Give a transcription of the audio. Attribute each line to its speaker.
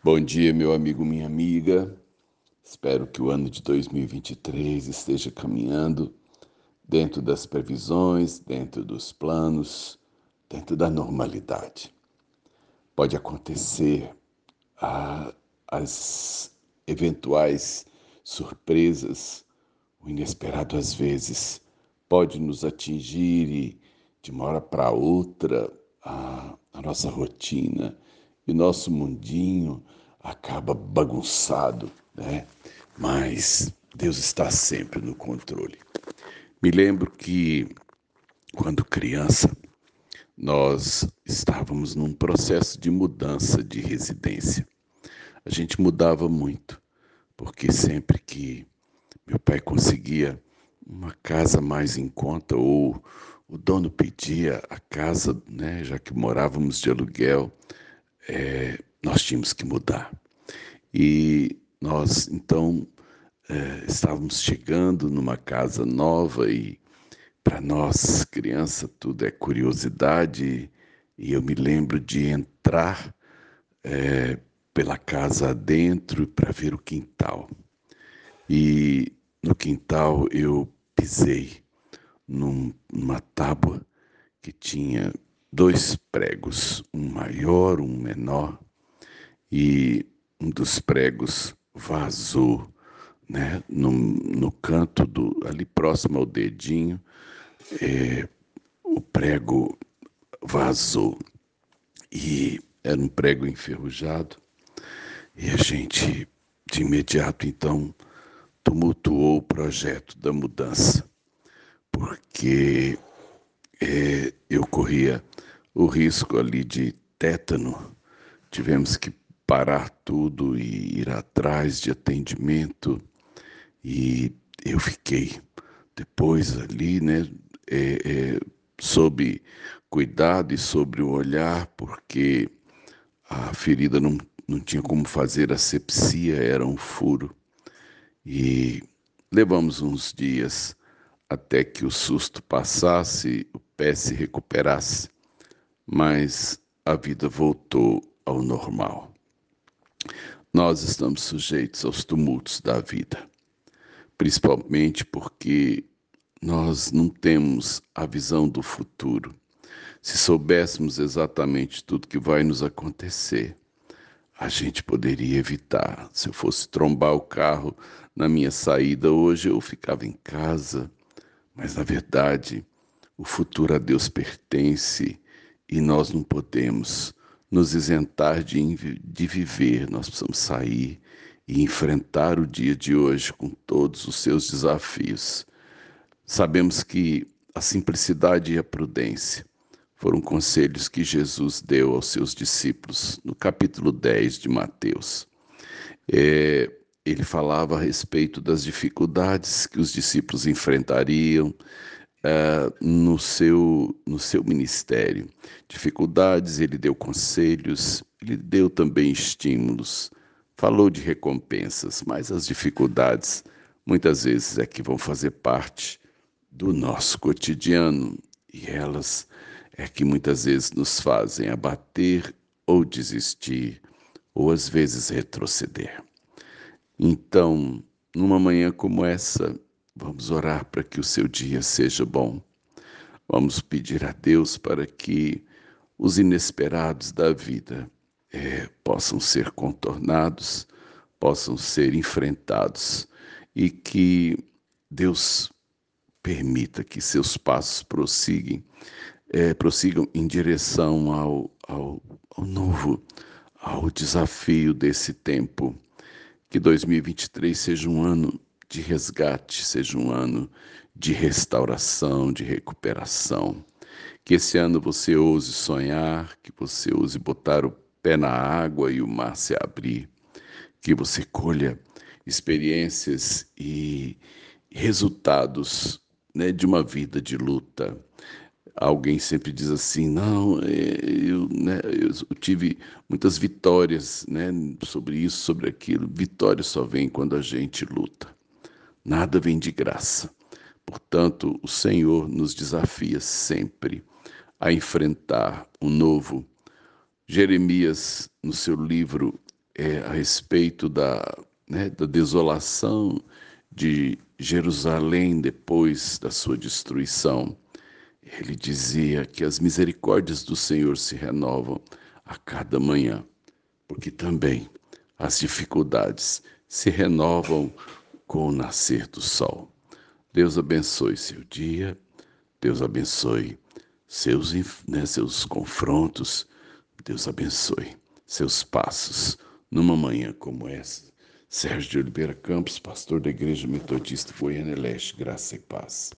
Speaker 1: Bom dia, meu amigo, minha amiga. Espero que o ano de 2023 esteja caminhando dentro das previsões, dentro dos planos, dentro da normalidade. Pode acontecer ah, as eventuais surpresas, o inesperado às vezes pode nos atingir e de uma hora para outra a, a nossa rotina e nosso mundinho acaba bagunçado, né? Mas Deus está sempre no controle. Me lembro que quando criança nós estávamos num processo de mudança de residência. A gente mudava muito, porque sempre que meu pai conseguia uma casa mais em conta ou o dono pedia a casa, né, já que morávamos de aluguel, é, nós tínhamos que mudar. E nós, então, é, estávamos chegando numa casa nova e para nós, criança, tudo é curiosidade. E eu me lembro de entrar é, pela casa adentro para ver o quintal. E no quintal eu pisei num, numa tábua que tinha dois pregos, um maior, um menor, e um dos pregos vazou, né, no, no canto do ali próximo ao dedinho, é, o prego vazou. E era um prego enferrujado e a gente de imediato então tumultuou o projeto da mudança porque é, corria o risco ali de tétano. Tivemos que parar tudo e ir atrás de atendimento e eu fiquei depois ali, né, é, é, sob cuidado e sobre o olhar, porque a ferida não, não tinha como fazer asepsia, era um furo. E levamos uns dias até que o susto passasse, o pé se recuperasse, mas a vida voltou ao normal. Nós estamos sujeitos aos tumultos da vida, principalmente porque nós não temos a visão do futuro. Se soubéssemos exatamente tudo que vai nos acontecer, a gente poderia evitar. Se eu fosse trombar o carro na minha saída hoje, eu ficava em casa mas, na verdade, o futuro a Deus pertence e nós não podemos nos isentar de, de viver, nós precisamos sair e enfrentar o dia de hoje com todos os seus desafios. Sabemos que a simplicidade e a prudência foram conselhos que Jesus deu aos seus discípulos no capítulo 10 de Mateus. É, ele falava a respeito das dificuldades que os discípulos enfrentariam uh, no, seu, no seu ministério. Dificuldades, ele deu conselhos, ele deu também estímulos, falou de recompensas, mas as dificuldades muitas vezes é que vão fazer parte do nosso cotidiano e elas é que muitas vezes nos fazem abater ou desistir, ou às vezes retroceder. Então, numa manhã como essa, vamos orar para que o seu dia seja bom. Vamos pedir a Deus para que os inesperados da vida é, possam ser contornados, possam ser enfrentados e que Deus permita que seus passos prossigam, é, prossigam em direção ao, ao, ao novo, ao desafio desse tempo que 2023 seja um ano de resgate, seja um ano de restauração, de recuperação. Que esse ano você ouse sonhar, que você ouse botar o pé na água e o mar se abrir, que você colha experiências e resultados né, de uma vida de luta, alguém sempre diz assim, não, é, eu, né, eu tive muitas vitórias né, sobre isso, sobre aquilo. Vitória só vem quando a gente luta. Nada vem de graça. Portanto, o Senhor nos desafia sempre a enfrentar o novo. Jeremias, no seu livro é, a respeito da, né, da desolação de Jerusalém depois da sua destruição. Ele dizia que as misericórdias do Senhor se renovam a cada manhã, porque também as dificuldades se renovam com o nascer do sol. Deus abençoe seu dia, Deus abençoe seus, né, seus confrontos, Deus abençoe seus passos numa manhã como essa. Sérgio de Oliveira Campos, pastor da Igreja Metodista Goiânia Leste, graça e paz.